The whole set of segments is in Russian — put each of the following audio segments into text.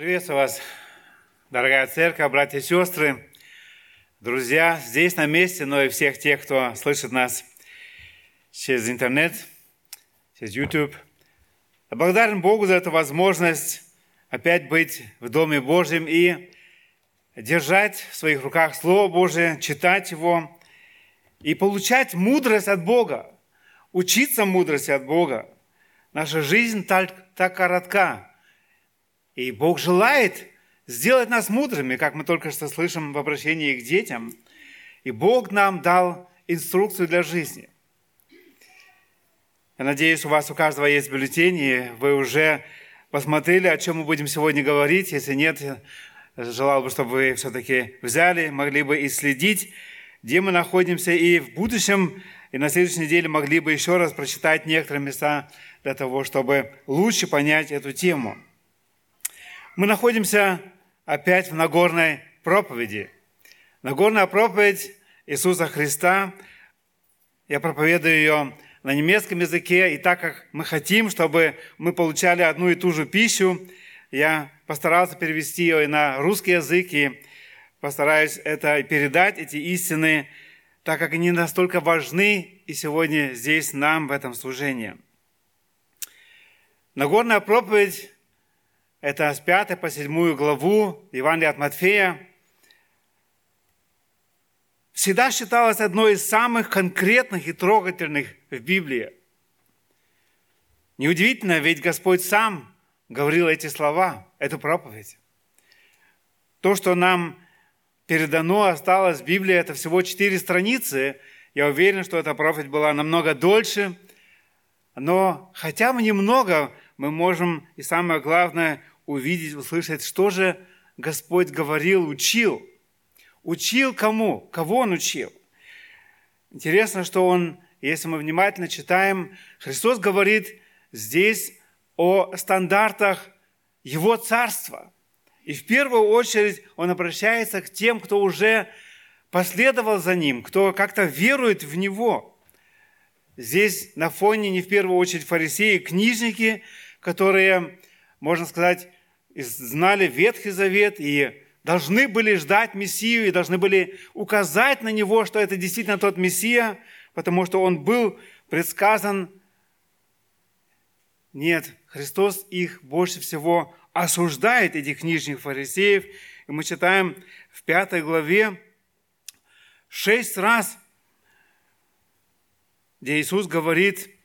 Приветствую вас, дорогая церковь, братья и сестры, друзья, здесь на месте, но и всех тех, кто слышит нас через интернет, через YouTube. Благодарен Богу за эту возможность опять быть в Доме Божьем и держать в своих руках Слово Божие, читать его и получать мудрость от Бога, учиться мудрости от Бога. Наша жизнь так, так коротка – и Бог желает сделать нас мудрыми, как мы только что слышим в обращении к детям. И Бог нам дал инструкцию для жизни. Я надеюсь, у вас у каждого есть бюллетень, и вы уже посмотрели, о чем мы будем сегодня говорить. Если нет, желал бы, чтобы вы все-таки взяли, могли бы и следить, где мы находимся, и в будущем, и на следующей неделе могли бы еще раз прочитать некоторые места для того, чтобы лучше понять эту тему – мы находимся опять в Нагорной проповеди. Нагорная проповедь Иисуса Христа. Я проповедую ее на немецком языке, и так как мы хотим, чтобы мы получали одну и ту же пищу, я постарался перевести ее и на русский язык, и постараюсь это передать, эти истины, так как они настолько важны и сегодня здесь нам в этом служении. Нагорная проповедь это с 5 по 7 главу Евангелия от Матфея, всегда считалась одной из самых конкретных и трогательных в Библии. Неудивительно, ведь Господь сам говорил эти слова, эту проповедь. То, что нам передано, осталось в Библии, это всего четыре страницы. Я уверен, что эта проповедь была намного дольше. Но хотя бы немного мы можем, и самое главное, увидеть, услышать, что же Господь говорил, учил. Учил кому? Кого Он учил? Интересно, что Он, если мы внимательно читаем, Христос говорит здесь о стандартах Его Царства. И в первую очередь Он обращается к тем, кто уже последовал за Ним, кто как-то верует в Него. Здесь на фоне не в первую очередь фарисеи, книжники, которые, можно сказать, знали Ветхий Завет и должны были ждать Мессию и должны были указать на Него, что это действительно тот Мессия, потому что Он был предсказан. Нет, Христос их больше всего осуждает, этих книжных фарисеев. И мы читаем в пятой главе шесть раз, где Иисус говорит –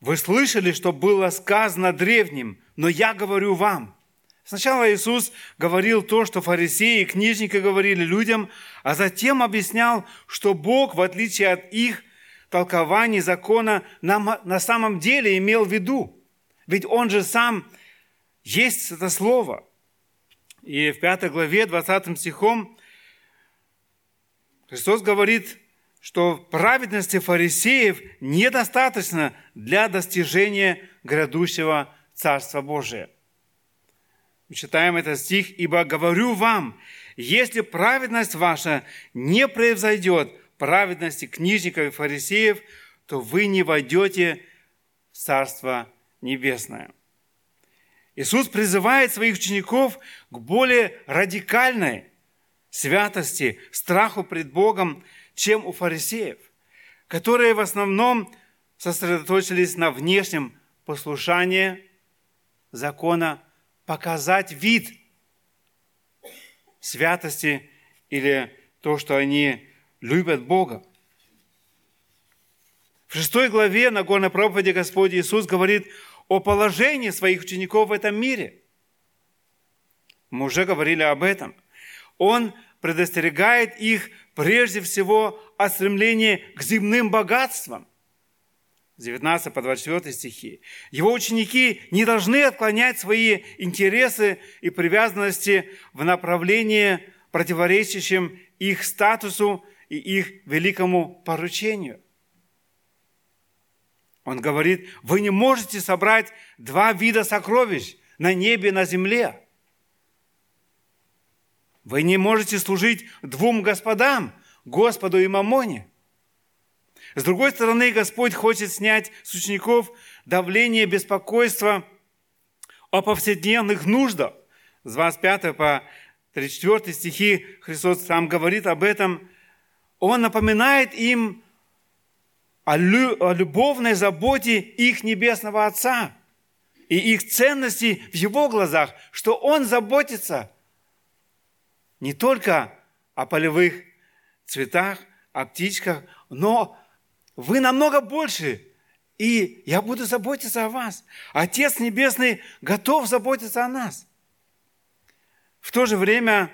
Вы слышали, что было сказано древним, но я говорю вам. Сначала Иисус говорил то, что фарисеи и книжники говорили людям, а затем объяснял, что Бог, в отличие от их толкований закона, на самом деле имел в виду. Ведь Он же сам есть это Слово. И в 5 главе, 20 стихом, Христос говорит, что праведности фарисеев недостаточно для достижения грядущего Царства Божия. Мы читаем этот стих, «Ибо говорю вам, если праведность ваша не превзойдет праведности книжников и фарисеев, то вы не войдете в Царство Небесное». Иисус призывает своих учеников к более радикальной святости, страху пред Богом – чем у фарисеев, которые в основном сосредоточились на внешнем послушании закона, показать вид святости или то, что они любят Бога. В шестой главе на горной проповеди Господь Иисус говорит о положении своих учеников в этом мире. Мы уже говорили об этом. Он предостерегает их прежде всего от стремления к земным богатствам. 19 по 24 стихи. Его ученики не должны отклонять свои интересы и привязанности в направлении, противоречащем их статусу и их великому поручению. Он говорит, вы не можете собрать два вида сокровищ на небе и на земле. Вы не можете служить двум господам, Господу и Мамоне. С другой стороны, Господь хочет снять с учеников давление, беспокойство о повседневных нуждах. С 25 по 34 стихи Христос сам говорит об этом. Он напоминает им о любовной заботе их Небесного Отца и их ценности в Его глазах, что Он заботится не только о полевых цветах, о птичках, но вы намного больше, и я буду заботиться о вас. Отец Небесный готов заботиться о нас. В то же время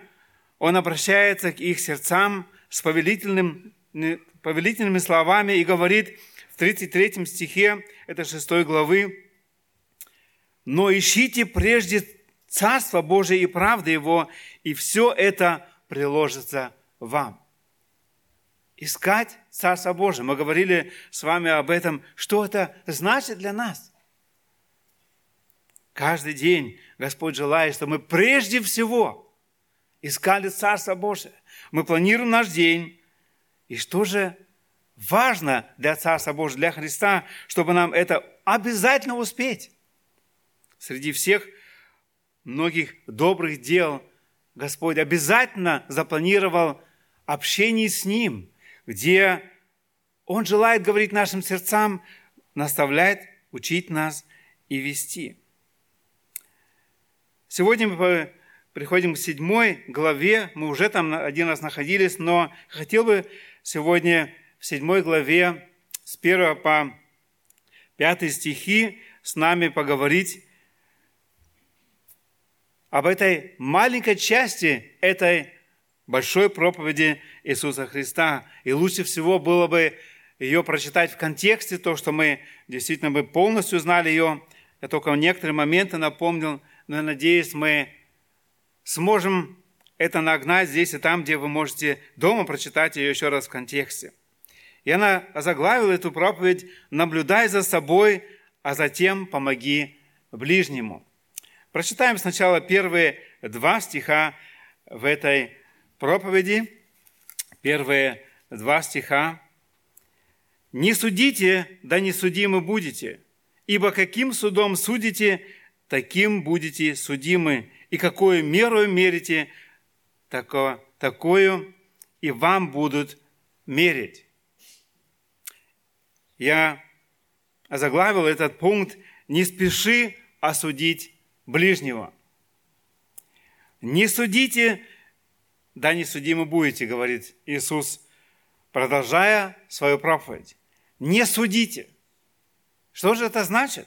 Он обращается к их сердцам с повелительным, повелительными словами и говорит в 33 стихе этой 6 главы, «Но ищите прежде Царство Божие и правды Его, и все это приложится вам». Искать Царство Божие. Мы говорили с вами об этом, что это значит для нас. Каждый день Господь желает, чтобы мы прежде всего искали Царство Божие. Мы планируем наш день. И что же важно для Царства Божьего, для Христа, чтобы нам это обязательно успеть? Среди всех многих добрых дел Господь обязательно запланировал общение с Ним, где Он желает говорить нашим сердцам, наставлять, учить нас и вести. Сегодня мы приходим к седьмой главе. Мы уже там один раз находились, но хотел бы сегодня в седьмой главе с 1 по 5 стихи с нами поговорить об этой маленькой части этой большой проповеди Иисуса Христа. И лучше всего было бы ее прочитать в контексте, то, что мы действительно мы полностью знали ее. Я только некоторые моменты напомнил – но я надеюсь, мы сможем это нагнать здесь и там, где вы можете дома прочитать ее еще раз в контексте. И она озаглавила эту проповедь «Наблюдай за собой, а затем помоги ближнему». Прочитаем сначала первые два стиха в этой проповеди. Первые два стиха. «Не судите, да не судимы будете, ибо каким судом судите, таким будете судимы, и какую меру мерите, тако, такую и вам будут мерить. Я озаглавил этот пункт «Не спеши осудить ближнего». Не судите, да не судимы будете, говорит Иисус, продолжая свою проповедь. Не судите. Что же это значит?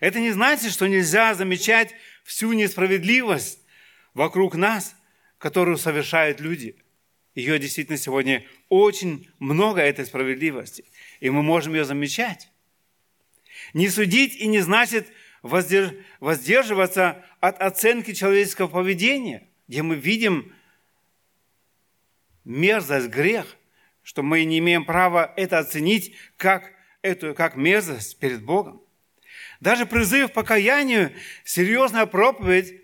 Это не значит, что нельзя замечать всю несправедливость вокруг нас, которую совершают люди. Ее действительно сегодня очень много, этой справедливости, и мы можем ее замечать. Не судить и не значит воздерживаться от оценки человеческого поведения, где мы видим мерзость, грех, что мы не имеем права это оценить как, эту, как мерзость перед Богом. Даже призыв к покаянию, серьезная проповедь,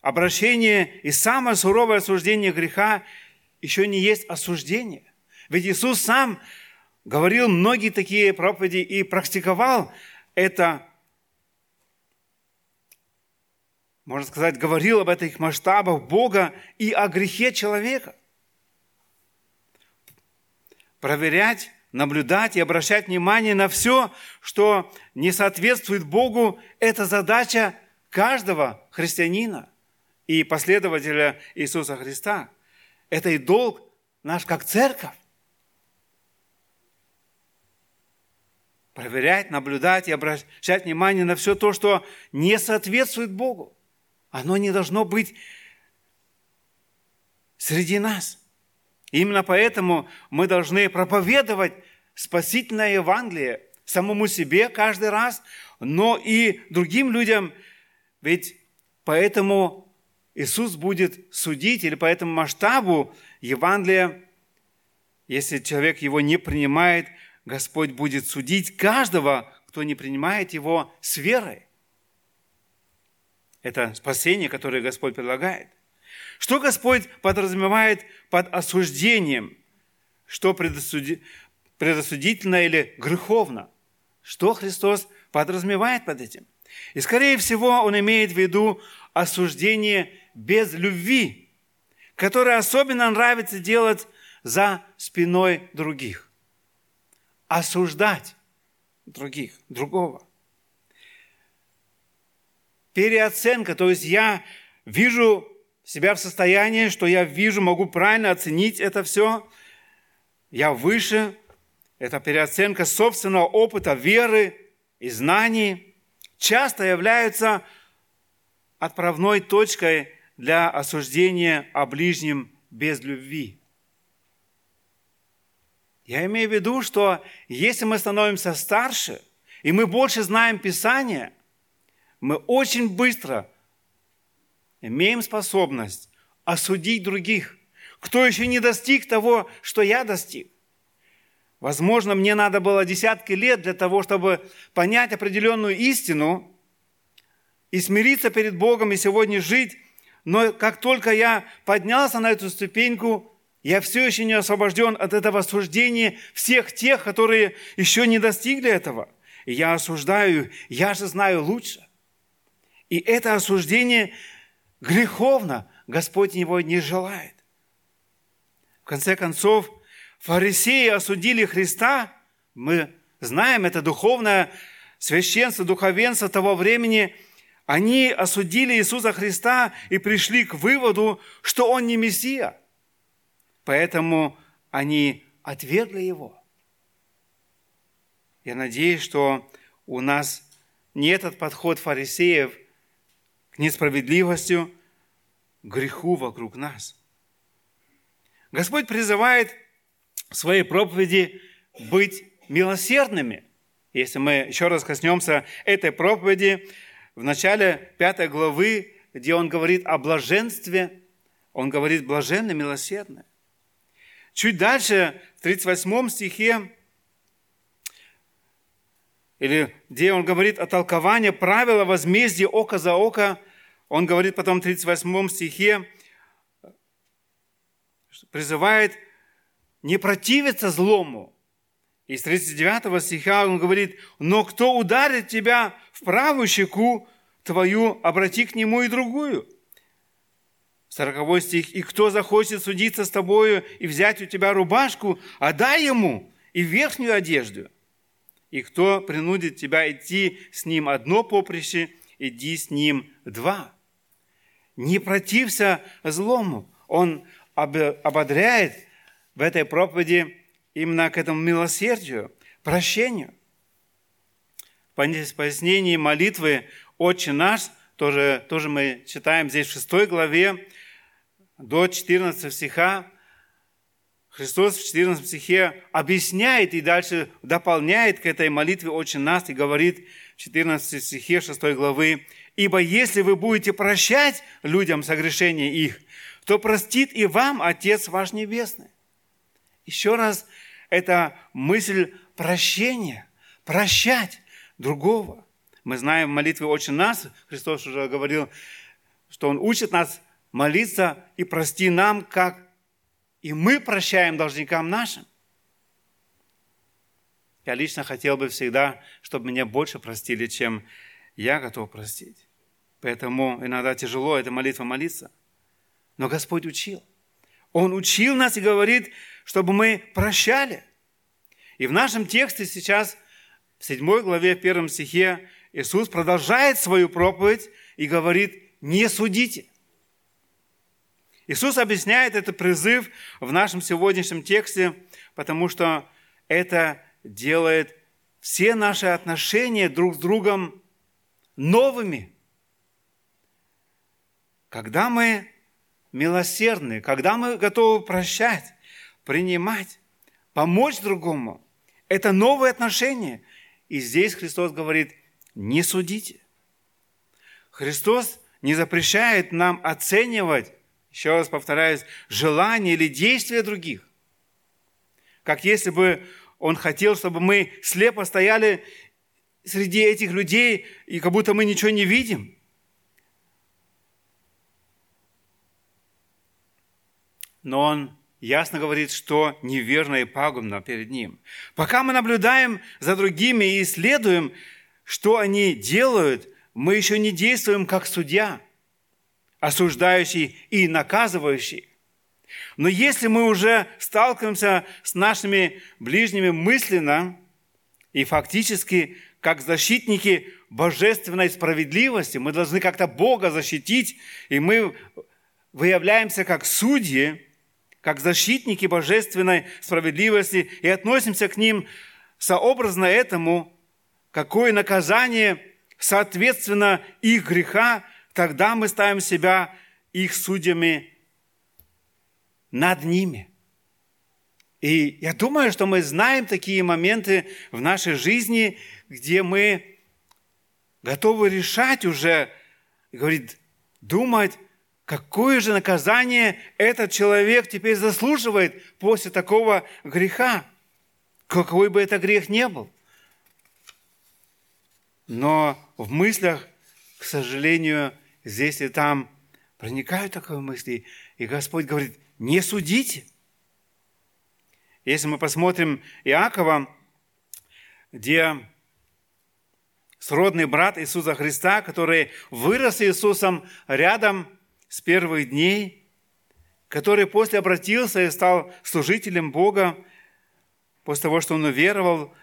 обращение и самое суровое осуждение греха еще не есть осуждение. Ведь Иисус сам говорил многие такие проповеди и практиковал это, можно сказать, говорил об этих масштабах Бога и о грехе человека. Проверять наблюдать и обращать внимание на все, что не соответствует Богу, это задача каждого христианина и последователя Иисуса Христа. Это и долг наш как церковь. Проверять, наблюдать и обращать внимание на все то, что не соответствует Богу. Оно не должно быть среди нас – Именно поэтому мы должны проповедовать спасительное Евангелие самому себе каждый раз, но и другим людям. Ведь поэтому Иисус будет судить, или по этому масштабу Евангелия, если человек его не принимает, Господь будет судить каждого, кто не принимает его с верой. Это спасение, которое Господь предлагает. Что Господь подразумевает под осуждением? Что предосудительно или греховно? Что Христос подразумевает под этим. И, скорее всего, он имеет в виду осуждение без любви, которое особенно нравится делать за спиной других. Осуждать других, другого. Переоценка, то есть я вижу себя в состоянии, что я вижу, могу правильно оценить это все, я выше, это переоценка собственного опыта, веры и знаний, часто являются отправной точкой для осуждения о ближнем без любви. Я имею в виду, что если мы становимся старше, и мы больше знаем Писание, мы очень быстро имеем способность осудить других, кто еще не достиг того, что я достиг. Возможно, мне надо было десятки лет для того, чтобы понять определенную истину и смириться перед Богом и сегодня жить. Но как только я поднялся на эту ступеньку, я все еще не освобожден от этого осуждения всех тех, которые еще не достигли этого. И я осуждаю, я же знаю лучше. И это осуждение греховно. Господь его не желает. В конце концов, фарисеи осудили Христа. Мы знаем, это духовное священство, духовенство того времени. Они осудили Иисуса Христа и пришли к выводу, что Он не Мессия. Поэтому они отвергли Его. Я надеюсь, что у нас не этот подход фарисеев – к греху вокруг нас. Господь призывает в своей проповеди быть милосердными. Если мы еще раз коснемся этой проповеди, в начале пятой главы, где он говорит о блаженстве, он говорит блаженно, милосердно. Чуть дальше, в 38 стихе, или где он говорит о толковании правила возмездия око за око, он говорит потом в 38 стихе, призывает не противиться злому. Из 39 стиха он говорит, но кто ударит тебя в правую щеку твою, обрати к нему и другую. 40 стих, и кто захочет судиться с тобою и взять у тебя рубашку, отдай ему и верхнюю одежду. И кто принудит тебя идти с ним одно поприще, иди с ним два. Не протився злому. Он ободряет в этой проповеди именно к этому милосердию, прощению. В пояснении молитвы «Отче наш» тоже, тоже мы читаем здесь в 6 главе до 14 стиха. Христос в 14 стихе объясняет и дальше дополняет к этой молитве «Отче наш» и говорит в 14 стихе 6 главы Ибо если вы будете прощать людям согрешения их, то простит и вам Отец ваш Небесный. Еще раз, это мысль прощения, прощать другого. Мы знаем в молитве «Отче нас», Христос уже говорил, что Он учит нас молиться и прости нам, как и мы прощаем должникам нашим. Я лично хотел бы всегда, чтобы меня больше простили, чем я готов простить. Поэтому иногда тяжело эта молитва молиться. Но Господь учил. Он учил нас и говорит, чтобы мы прощали. И в нашем тексте сейчас, в 7 главе, в 1 стихе, Иисус продолжает свою проповедь и говорит, не судите. Иисус объясняет этот призыв в нашем сегодняшнем тексте, потому что это делает все наши отношения друг с другом новыми – когда мы милосердны, когда мы готовы прощать, принимать, помочь другому, это новые отношения. И здесь Христос говорит, не судите. Христос не запрещает нам оценивать, еще раз повторяюсь, желания или действия других. Как если бы Он хотел, чтобы мы слепо стояли среди этих людей, и как будто мы ничего не видим – но он ясно говорит, что неверно и пагубно перед ним. Пока мы наблюдаем за другими и исследуем, что они делают, мы еще не действуем как судья, осуждающий и наказывающий. Но если мы уже сталкиваемся с нашими ближними мысленно и фактически как защитники божественной справедливости, мы должны как-то Бога защитить, и мы выявляемся как судьи, как защитники божественной справедливости и относимся к ним сообразно этому, какое наказание соответственно их греха, тогда мы ставим себя их судьями над ними. И я думаю, что мы знаем такие моменты в нашей жизни, где мы готовы решать уже, говорит, думать, какое же наказание этот человек теперь заслуживает после такого греха, какой бы это грех не был. Но в мыслях, к сожалению, здесь и там проникают такие мысли, и Господь говорит, не судите. Если мы посмотрим Иакова, где сродный брат Иисуса Христа, который вырос с Иисусом рядом с первых дней, который после обратился и стал служителем Бога, после того, что он уверовал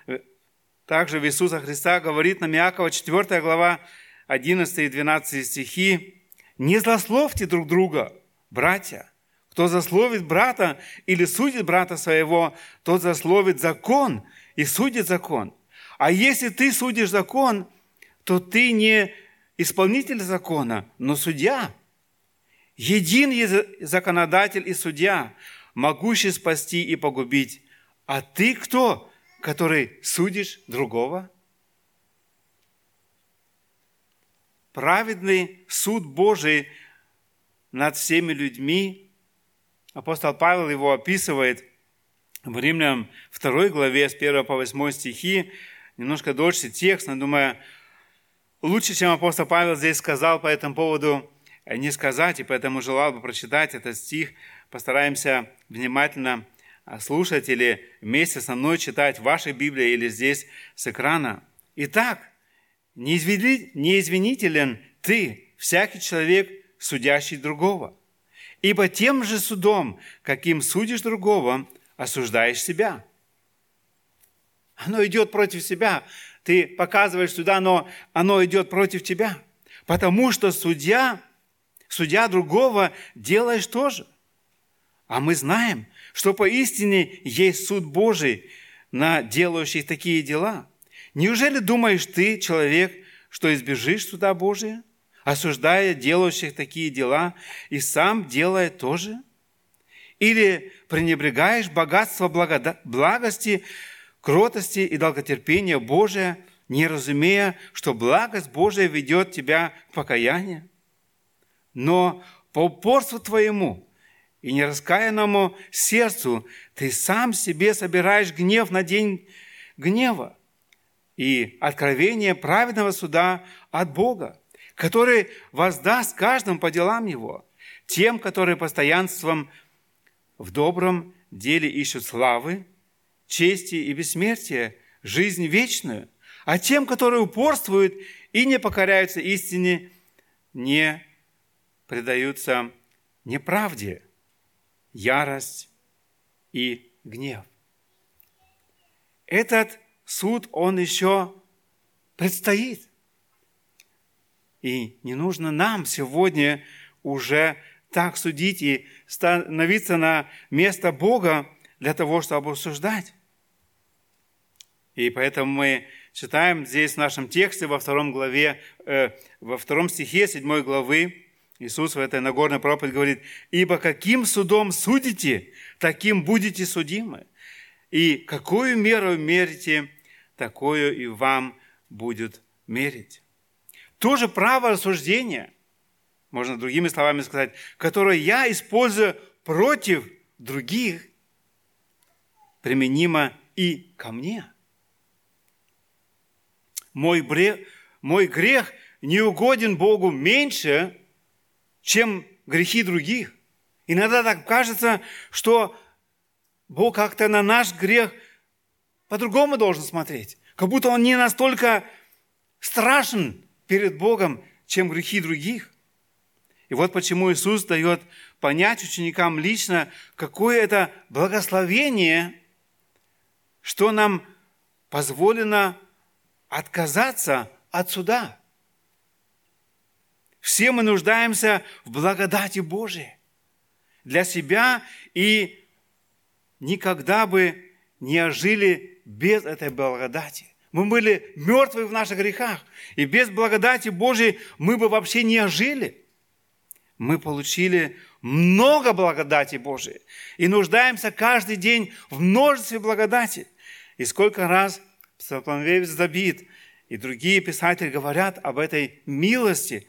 также в Иисуса Христа, говорит нам Иакова, 4 глава, 11 и 12 стихи, «Не злословьте друг друга, братья, кто засловит брата или судит брата своего, тот засловит закон и судит закон. А если ты судишь закон, то ты не исполнитель закона, но судья. Един законодатель и судья, могущий спасти и погубить. А ты кто, который судишь другого? Праведный суд Божий над всеми людьми, апостол Павел его описывает в Римлянам 2 главе с 1 по 8 стихи, немножко дольше текст, но думаю, лучше, чем апостол Павел здесь сказал по этому поводу, не сказать, и поэтому желал бы прочитать этот стих. Постараемся внимательно слушать или вместе со мной читать в вашей Библии или здесь с экрана. Итак, неизвинителен ты, всякий человек, судящий другого. Ибо тем же судом, каким судишь другого, осуждаешь себя. Оно идет против себя. Ты показываешь сюда, но оно идет против тебя. Потому что судья, судья другого делаешь тоже. А мы знаем, что поистине есть суд Божий на делающих такие дела. Неужели думаешь ты, человек, что избежишь суда Божия, осуждая делающих такие дела, и сам делая тоже? Или пренебрегаешь богатство благода- благости, кротости и долготерпения Божия, не разумея, что благость Божия ведет тебя к покаянию? Но по упорству твоему и нераскаянному сердцу ты сам себе собираешь гнев на день гнева и откровение праведного суда от Бога, который воздаст каждому по делам его, тем, которые постоянством в добром деле ищут славы, чести и бессмертия, жизнь вечную, а тем, которые упорствуют и не покоряются истине, не предаются неправде – ярость и гнев. Этот суд, он еще предстоит. И не нужно нам сегодня уже так судить и становиться на место Бога для того, чтобы осуждать. И поэтому мы читаем здесь в нашем тексте во втором главе, э, во втором стихе седьмой главы, Иисус в этой Нагорной проповеди говорит, «Ибо каким судом судите, таким будете судимы. И какую меру мерите, такую и вам будет мерить». То же право рассуждения, можно другими словами сказать, которое я использую против других, применимо и ко мне. Мой грех, мой грех не угоден Богу меньше, чем грехи других. Иногда так кажется, что Бог как-то на наш грех по-другому должен смотреть. Как будто Он не настолько страшен перед Богом, чем грехи других. И вот почему Иисус дает понять ученикам лично, какое это благословение, что нам позволено отказаться от суда. Все мы нуждаемся в благодати Божией для себя и никогда бы не ожили без этой благодати. Мы были мертвы в наших грехах, и без благодати Божией мы бы вообще не ожили. Мы получили много благодати Божией и нуждаемся каждый день в множестве благодати. И сколько раз псалмопевец Давид и другие писатели говорят об этой милости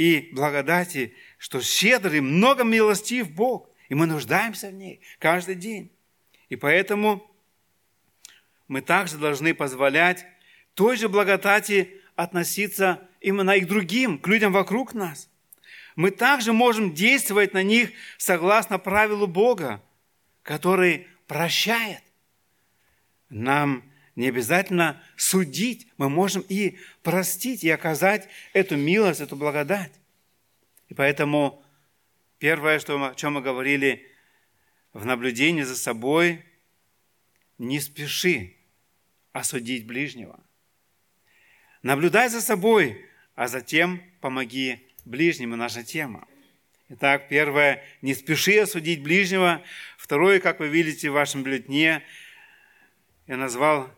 и благодати, что щедрый, много милостив Бог, и мы нуждаемся в ней каждый день. И поэтому мы также должны позволять той же благодати относиться именно и к другим, к людям вокруг нас. Мы также можем действовать на них согласно правилу Бога, который прощает. Нам не обязательно судить, мы можем и простить, и оказать эту милость, эту благодать. И поэтому первое, что, о чем мы говорили в наблюдении за собой, не спеши осудить ближнего. Наблюдай за собой, а затем помоги ближнему, наша тема. Итак, первое, не спеши осудить ближнего. Второе, как вы видите в вашем бюллетне, я назвал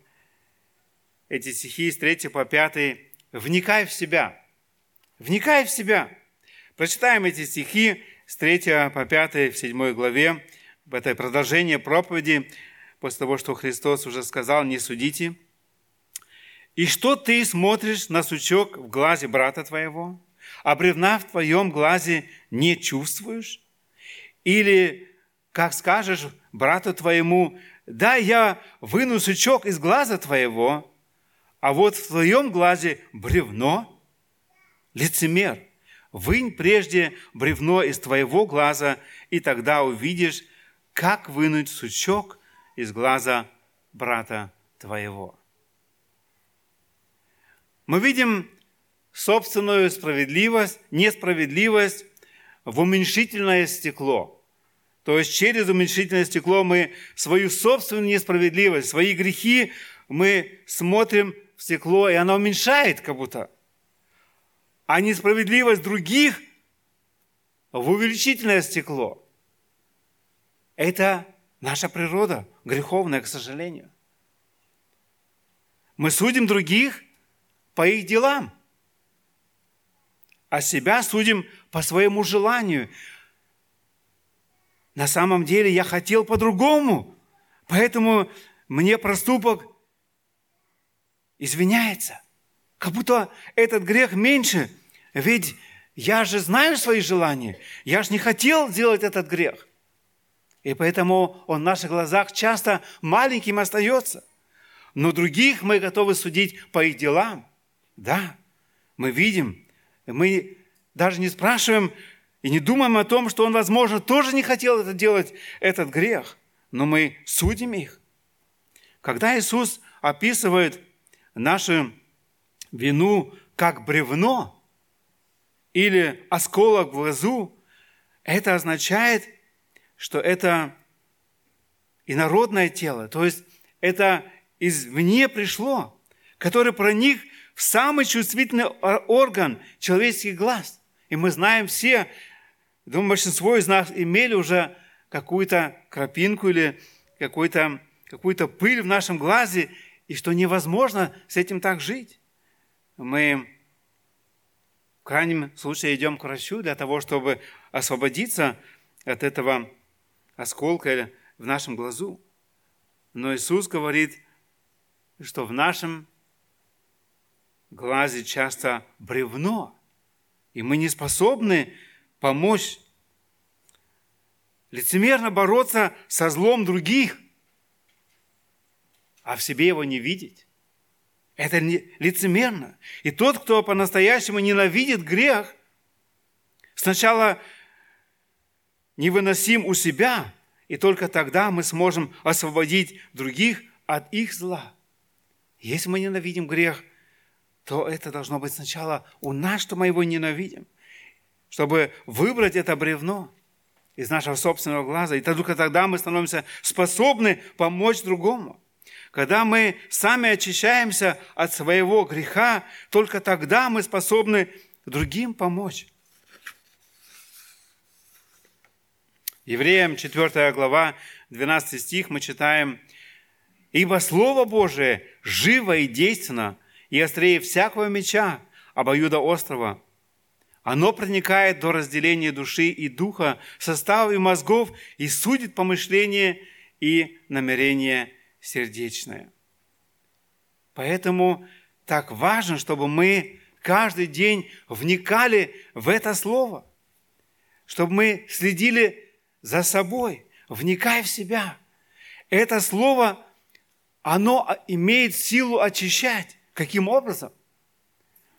эти стихи с 3 по 5. Вникай в себя. Вникай в себя. Прочитаем эти стихи с 3 по 5 в 7 главе. В это продолжение проповеди после того, что Христос уже сказал, не судите. И что ты смотришь на сучок в глазе брата твоего, а бревна в твоем глазе не чувствуешь? Или, как скажешь брату твоему, да, я выну сучок из глаза твоего, а вот в твоем глазе бревно, лицемер, вынь прежде бревно из твоего глаза, и тогда увидишь, как вынуть сучок из глаза брата твоего. Мы видим собственную справедливость, несправедливость в уменьшительное стекло. То есть через уменьшительное стекло мы свою собственную несправедливость, свои грехи мы смотрим стекло, и оно уменьшает как будто. А несправедливость других в увеличительное стекло. Это наша природа греховная, к сожалению. Мы судим других по их делам, а себя судим по своему желанию. На самом деле я хотел по-другому, поэтому мне проступок извиняется. Как будто этот грех меньше, ведь я же знаю свои желания, я же не хотел сделать этот грех. И поэтому он в наших глазах часто маленьким остается. Но других мы готовы судить по их делам. Да, мы видим, мы даже не спрашиваем и не думаем о том, что он, возможно, тоже не хотел это делать, этот грех. Но мы судим их. Когда Иисус описывает нашу вину как бревно или осколок в глазу, это означает – что это инородное тело, то есть это извне пришло, который проник в самый чувствительный орган человеческих глаз. И мы знаем все, думаю, большинство из нас имели уже какую-то крапинку или какую-то какую пыль в нашем глазе, и что невозможно с этим так жить. Мы в крайнем случае идем к врачу для того, чтобы освободиться от этого осколка в нашем глазу. Но Иисус говорит, что в нашем глазе часто бревно, и мы не способны помочь лицемерно бороться со злом других, а в себе его не видеть. Это лицемерно. И тот, кто по-настоящему ненавидит грех, сначала невыносим у себя, и только тогда мы сможем освободить других от их зла. Если мы ненавидим грех, то это должно быть сначала у нас, что мы его ненавидим, чтобы выбрать это бревно из нашего собственного глаза. И только тогда мы становимся способны помочь другому. Когда мы сами очищаемся от своего греха, только тогда мы способны другим помочь. Евреям 4 глава, 12 стих мы читаем, «Ибо Слово Божие живо и действенно, и острее всякого меча, обоюда острова. Оно проникает до разделения души и духа, составов и мозгов, и судит помышление и намерение сердечное». Поэтому так важно, чтобы мы каждый день вникали в это Слово, чтобы мы следили за собой, вникай в себя. Это слово, оно имеет силу очищать. Каким образом?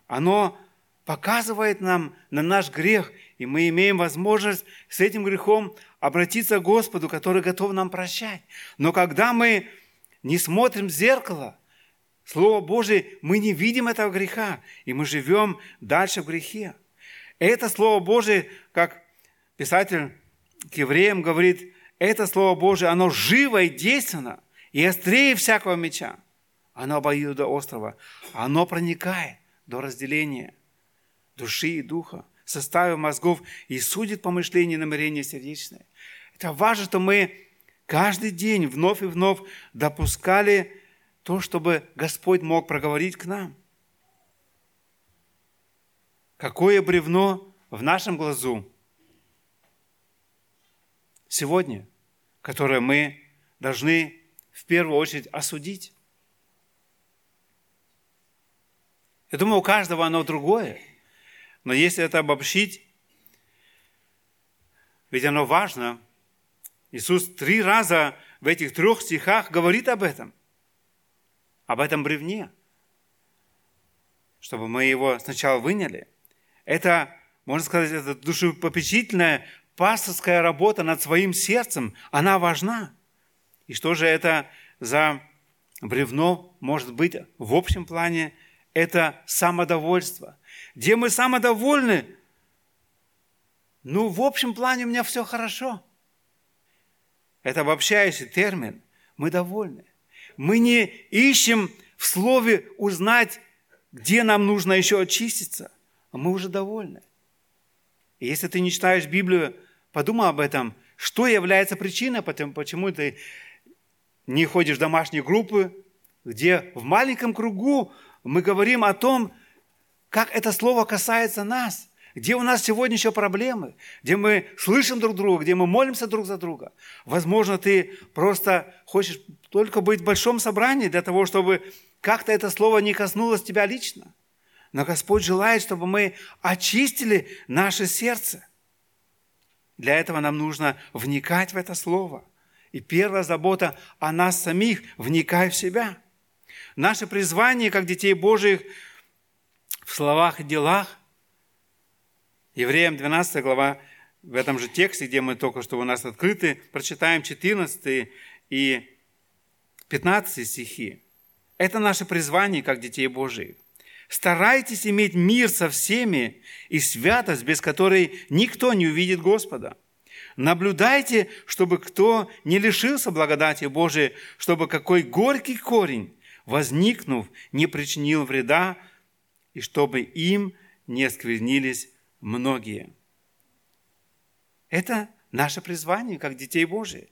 Оно показывает нам на наш грех, и мы имеем возможность с этим грехом обратиться к Господу, который готов нам прощать. Но когда мы не смотрим в зеркало, Слово Божие, мы не видим этого греха, и мы живем дальше в грехе. Это Слово Божие, как писатель к евреям говорит, это Слово Божие, оно живо и действенно, и острее всякого меча. Оно обоюдо до острова. Оно проникает до разделения души и духа, составив мозгов и судит помышления и намерения сердечные. Это важно, что мы каждый день вновь и вновь допускали то, чтобы Господь мог проговорить к нам. Какое бревно в нашем глазу сегодня, которое мы должны в первую очередь осудить. Я думаю, у каждого оно другое. Но если это обобщить, ведь оно важно. Иисус три раза в этих трех стихах говорит об этом, об этом бревне, чтобы мы его сначала выняли. Это, можно сказать, это душепопечительное пасторская работа над своим сердцем, она важна. И что же это за бревно может быть в общем плане? Это самодовольство. Где мы самодовольны, ну, в общем плане у меня все хорошо. Это обобщающий термин. Мы довольны. Мы не ищем в слове узнать, где нам нужно еще очиститься, а мы уже довольны. И если ты не читаешь Библию, подумай об этом. Что является причиной, почему ты не ходишь в домашние группы, где в маленьком кругу мы говорим о том, как это слово касается нас, где у нас сегодня еще проблемы, где мы слышим друг друга, где мы молимся друг за друга. Возможно, ты просто хочешь только быть в большом собрании для того, чтобы как-то это слово не коснулось тебя лично. Но Господь желает, чтобы мы очистили наше сердце. Для этого нам нужно вникать в это слово. И первая забота о нас самих – вникай в себя. Наше призвание, как детей Божьих, в словах и делах. Евреям 12 глава, в этом же тексте, где мы только что у нас открыты, прочитаем 14 и 15 стихи. Это наше призвание, как детей Божьих. Старайтесь иметь мир со всеми и святость, без которой никто не увидит Господа. Наблюдайте, чтобы кто не лишился благодати Божией, чтобы какой горький корень, возникнув, не причинил вреда, и чтобы им не сквернились многие. Это наше призвание, как детей Божьих.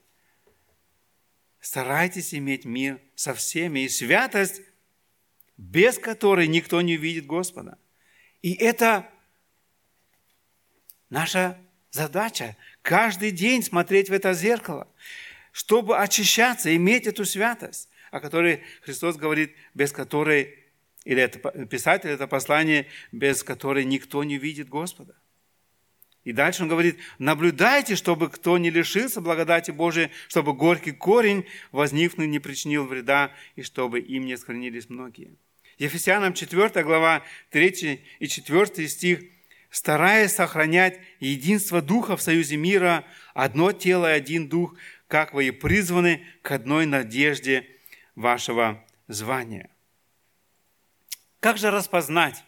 Старайтесь иметь мир со всеми и святость, без которой никто не увидит Господа. И это наша задача каждый день смотреть в это зеркало, чтобы очищаться, иметь эту святость, о которой Христос говорит, без которой, или это писатель, это послание, без которой никто не видит Господа. И дальше он говорит, наблюдайте, чтобы кто не лишился благодати Божией, чтобы горький корень возникнув не причинил вреда, и чтобы им не сохранились многие. Ефесянам 4 глава 3 и 4 стих. «Стараясь сохранять единство Духа в союзе мира, одно тело и один Дух, как вы и призваны к одной надежде вашего звания». Как же распознать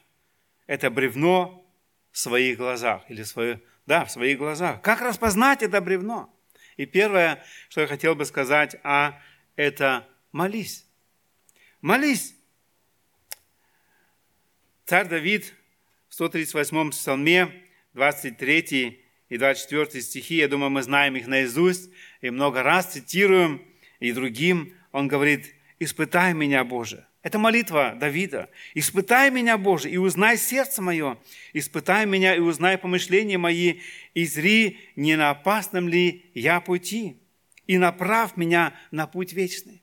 это бревно в своих глазах? Или свое, да, в своих глазах. Как распознать это бревно? И первое, что я хотел бы сказать, а это молись. Молись. Царь Давид в 138 псалме, 23 и 24 стихи, я думаю, мы знаем их наизусть, и много раз цитируем, и другим он говорит, «Испытай меня, Боже». Это молитва Давида. «Испытай меня, Боже, и узнай сердце мое, испытай меня и узнай помышления мои, и зри, не на опасном ли я пути, и направь меня на путь вечный».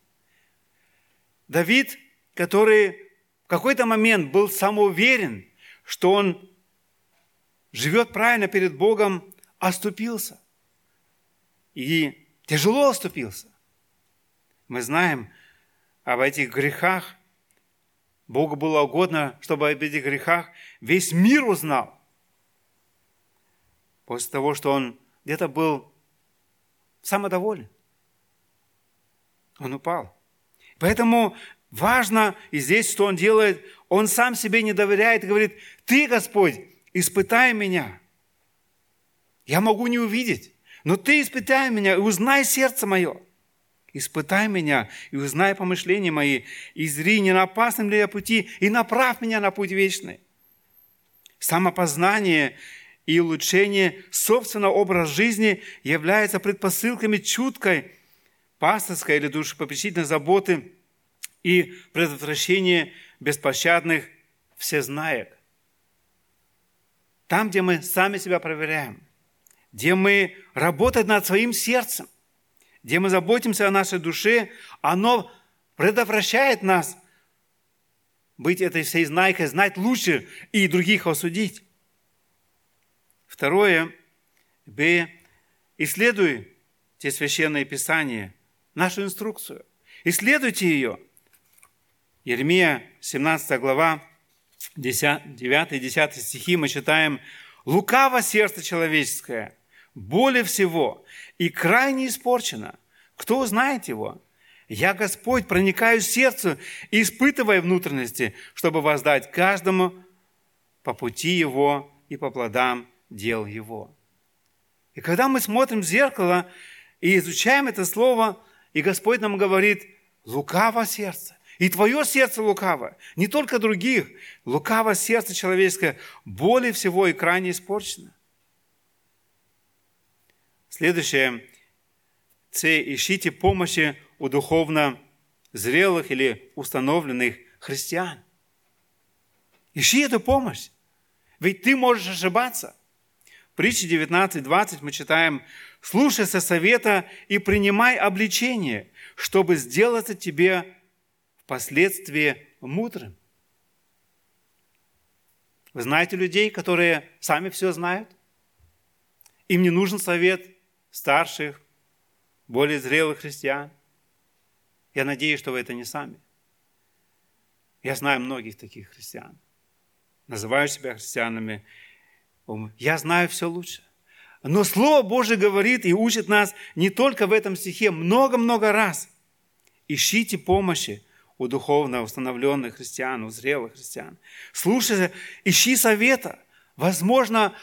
Давид, который в какой-то момент был самоуверен, что он живет правильно перед Богом, оступился. И тяжело оступился. Мы знаем об этих грехах. Богу было угодно, чтобы об этих грехах весь мир узнал. После того, что он где-то был самодоволен. Он упал. Поэтому важно, и здесь что он делает, он сам себе не доверяет говорит, ты, Господь, испытай меня. Я могу не увидеть, но ты испытай меня и узнай сердце мое. Испытай меня и узнай помышления мои, и зри, не на опасном ли я пути, и направь меня на путь вечный. Самопознание и улучшение собственного образа жизни являются предпосылками чуткой пасторской или душепопечительной заботы и предотвращения беспощадных всезнаек. Там, где мы сами себя проверяем, где мы работаем над своим сердцем, где мы заботимся о нашей душе, оно предотвращает нас быть этой всей знайкой, знать лучше и других осудить. Второе, Б. Исследуй те священные писания – нашу инструкцию. Исследуйте ее. Еремия, 17 глава, 9 и 10 стихи мы читаем «Лукаво сердце человеческое, более всего, и крайне испорчено. Кто узнает его? Я, Господь, проникаю в сердце, испытывая внутренности, чтобы воздать каждому по пути его и по плодам дел его». И когда мы смотрим в зеркало и изучаем это слово – и Господь нам говорит, лукаво сердце. И твое сердце лукаво, не только других. Лукаво сердце человеческое более всего и крайне испорчено. Следующее. С. Ищите помощи у духовно зрелых или установленных христиан. Ищи эту помощь. Ведь ты можешь ошибаться. В притче 19.20 мы читаем, слушайся совета и принимай обличение, чтобы сделаться тебе впоследствии мудрым. Вы знаете людей, которые сами все знают? Им не нужен совет старших, более зрелых христиан. Я надеюсь, что вы это не сами. Я знаю многих таких христиан, называю себя христианами. Я знаю все лучше. Но Слово Божие говорит и учит нас не только в этом стихе, много-много раз. Ищите помощи у духовно установленных христиан, у зрелых христиан. Слушай, ищи совета. Возможно,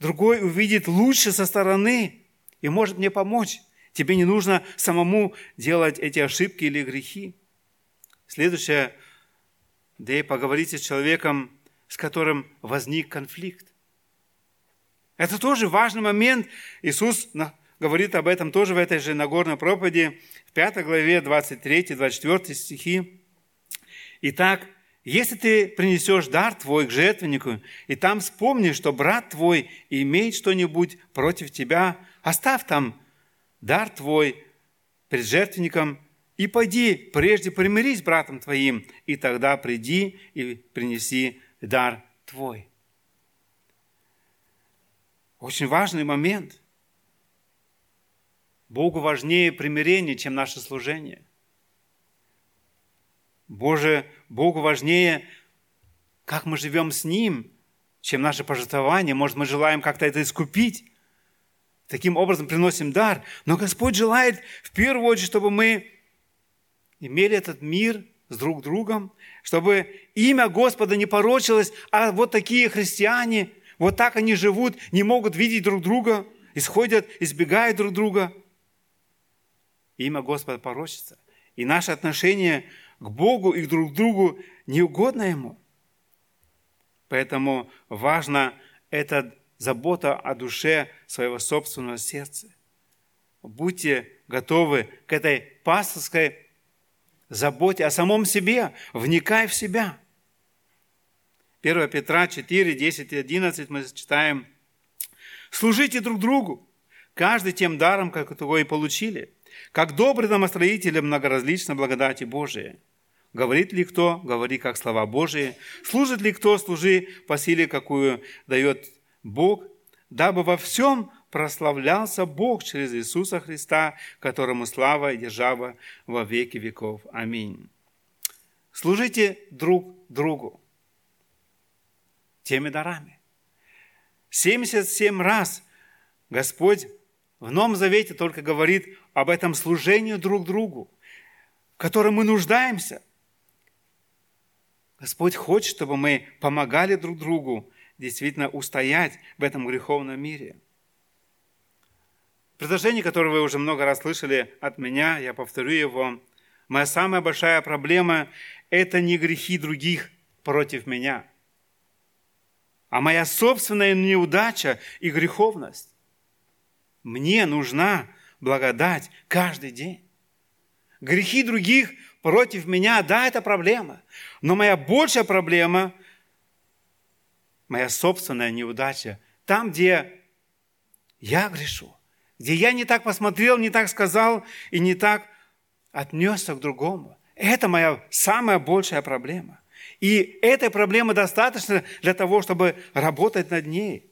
другой увидит лучше со стороны и может мне помочь. Тебе не нужно самому делать эти ошибки или грехи. Следующее, да и поговорите с человеком, с которым возник конфликт. Это тоже важный момент. Иисус говорит об этом тоже в этой же Нагорной проповеди, в 5 главе 23-24 стихи. Итак, если ты принесешь дар твой к жертвеннику, и там вспомнишь, что брат твой имеет что-нибудь против тебя, оставь там дар твой перед жертвенником и пойди, прежде примирись с братом твоим, и тогда приди и принеси дар твой. Очень важный момент. Богу важнее примирение, чем наше служение. Боже, Богу важнее, как мы живем с Ним, чем наше пожертвование. Может, мы желаем как-то это искупить. Таким образом приносим дар. Но Господь желает в первую очередь, чтобы мы имели этот мир с друг другом, чтобы имя Господа не порочилось, а вот такие христиане, вот так они живут, не могут видеть друг друга, исходят, избегают друг друга. Имя Господа порочится. И наше отношение к Богу и друг другу не угодно Ему. Поэтому важна эта забота о душе своего собственного сердца. Будьте готовы к этой пасторской заботе о самом себе, вникай в себя. 1 Петра 4, 10 и 11 мы читаем. «Служите друг другу, каждый тем даром, как того и получили, как добрый домостроители многоразличной благодати Божией. Говорит ли кто, говори как слова Божии. Служит ли кто, служи по силе, какую дает Бог, дабы во всем прославлялся Бог через Иисуса Христа, которому слава и держава во веки веков. Аминь. Служите друг другу теми дарами. 77 раз Господь в Новом Завете только говорит об этом служении друг другу, в котором мы нуждаемся. Господь хочет, чтобы мы помогали друг другу действительно устоять в этом греховном мире – Предложение, которое вы уже много раз слышали от меня, я повторю его. Моя самая большая проблема – это не грехи других против меня, а моя собственная неудача и греховность. Мне нужна благодать каждый день. Грехи других против меня, да, это проблема. Но моя большая проблема – моя собственная неудача. Там, где я грешу где я не так посмотрел, не так сказал и не так отнесся к другому. Это моя самая большая проблема. И этой проблемы достаточно для того, чтобы работать над ней.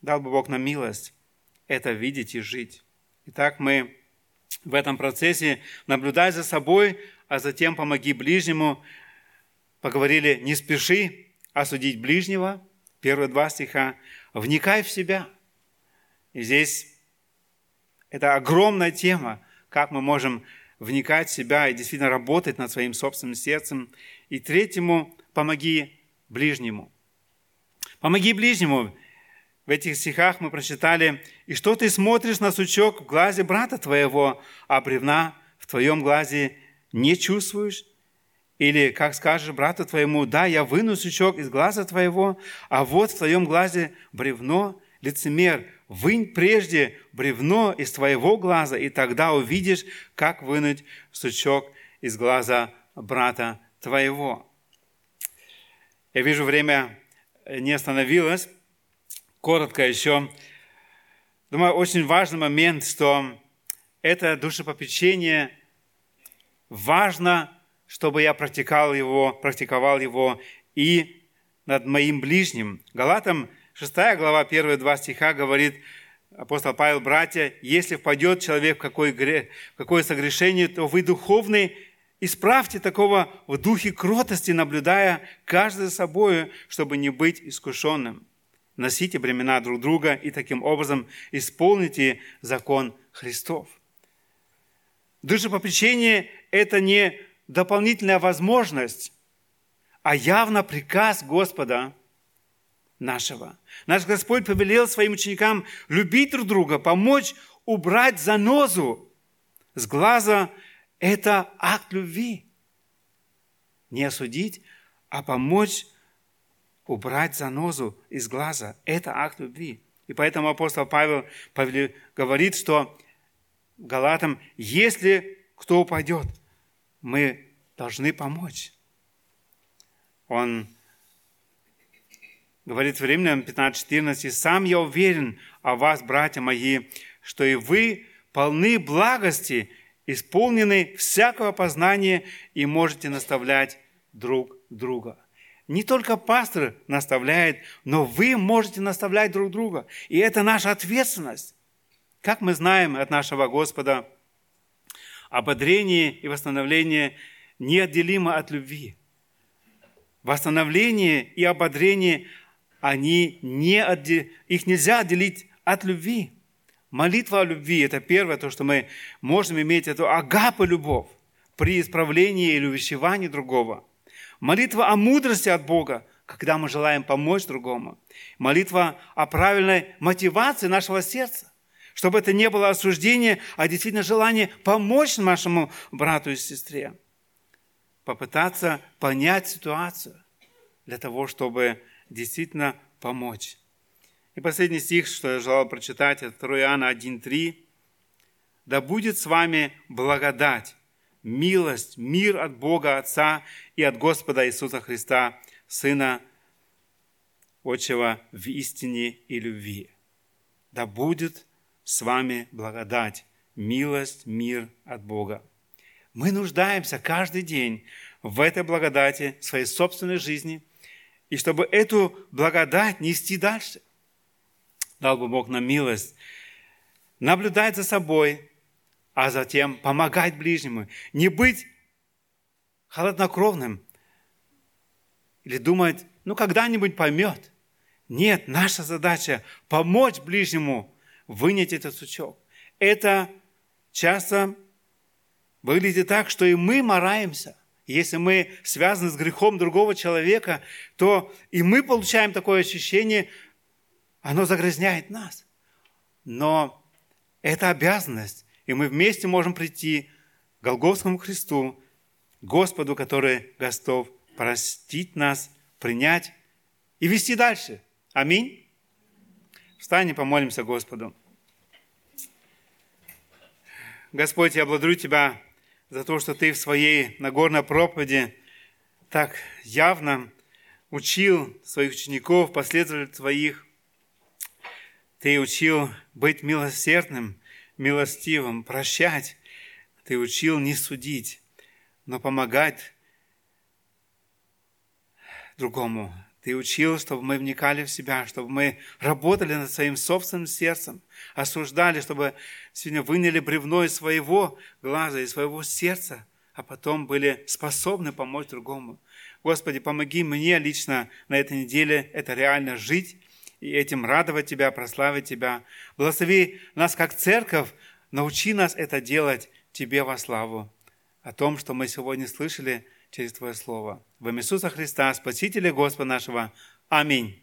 Дал бы Бог нам милость это видеть и жить. Итак, мы в этом процессе наблюдай за собой, а затем помоги ближнему. Поговорили, не спеши осудить ближнего, первые два стиха, вникай в себя – и здесь это огромная тема, как мы можем вникать в себя и действительно работать над своим собственным сердцем. И третьему, помоги ближнему. Помоги ближнему. В этих стихах мы прочитали, «И что ты смотришь на сучок в глазе брата твоего, а бревна в твоем глазе не чувствуешь? Или как скажешь брату твоему, да, я выну сучок из глаза твоего, а вот в твоем глазе бревно, лицемер, вынь прежде бревно из твоего глаза, и тогда увидишь, как вынуть сучок из глаза брата твоего. Я вижу, время не остановилось. Коротко еще. Думаю, очень важный момент, что это душепопечение важно, чтобы я практиковал его, практиковал его и над моим ближним. Галатам 6 глава, первые два стиха говорит апостол Павел, братья, если впадет человек в какое, грех, в какое согрешение, то вы духовные, исправьте такого в духе кротости, наблюдая каждый за собой, чтобы не быть искушенным. Носите бремена друг друга и таким образом исполните закон Христов. Душепопечение – это не дополнительная возможность, а явно приказ Господа – нашего. Наш Господь повелел своим ученикам любить друг друга, помочь убрать занозу с глаза. Это акт любви. Не осудить, а помочь убрать занозу из глаза. Это акт любви. И поэтому апостол Павел говорит, что Галатам, если кто упадет, мы должны помочь. Он говорит в Римлянам 15.14, «Сам я уверен о вас, братья мои, что и вы полны благости, исполнены всякого познания и можете наставлять друг друга». Не только пастор наставляет, но вы можете наставлять друг друга. И это наша ответственность. Как мы знаем от нашего Господа, ободрение и восстановление неотделимо от любви. Восстановление и ободрение они не отдел... их нельзя отделить от любви. Молитва о любви – это первое, то, что мы можем иметь, это агапа любовь. при исправлении или увещевании другого. Молитва о мудрости от Бога, когда мы желаем помочь другому. Молитва о правильной мотивации нашего сердца, чтобы это не было осуждение, а действительно желание помочь нашему брату и сестре. Попытаться понять ситуацию для того, чтобы действительно помочь. И последний стих, что я желал прочитать, это 2 Иоанна 1.3. «Да будет с вами благодать, милость, мир от Бога Отца и от Господа Иисуса Христа, Сына Отчего в истине и любви. Да будет с вами благодать, милость, мир от Бога. Мы нуждаемся каждый день в этой благодати своей собственной жизни, и чтобы эту благодать нести дальше. Дал бы Бог нам милость наблюдать за собой, а затем помогать ближнему. Не быть холоднокровным или думать, ну, когда-нибудь поймет. Нет, наша задача – помочь ближнему вынять этот сучок. Это часто выглядит так, что и мы мораемся. Если мы связаны с грехом другого человека, то и мы получаем такое ощущение, оно загрязняет нас. Но это обязанность, и мы вместе можем прийти к Голговскому Христу, Господу, который готов простить нас, принять и вести дальше. Аминь. Встань и помолимся Господу. Господь, я благодарю Тебя за то, что Ты в своей Нагорной проповеди так явно учил своих учеников, последователей Твоих. Ты учил быть милосердным, милостивым, прощать. Ты учил не судить, но помогать другому. Ты учил, чтобы мы вникали в себя, чтобы мы работали над своим собственным сердцем, осуждали, чтобы сегодня выняли бревно из своего глаза, из своего сердца, а потом были способны помочь другому. Господи, помоги мне лично на этой неделе это реально жить и этим радовать Тебя, прославить Тебя. Благослови нас как церковь, научи нас это делать Тебе во славу. О том, что мы сегодня слышали – через Твое Слово. Во имя Иисуса Христа, Спасителя Господа нашего. Аминь.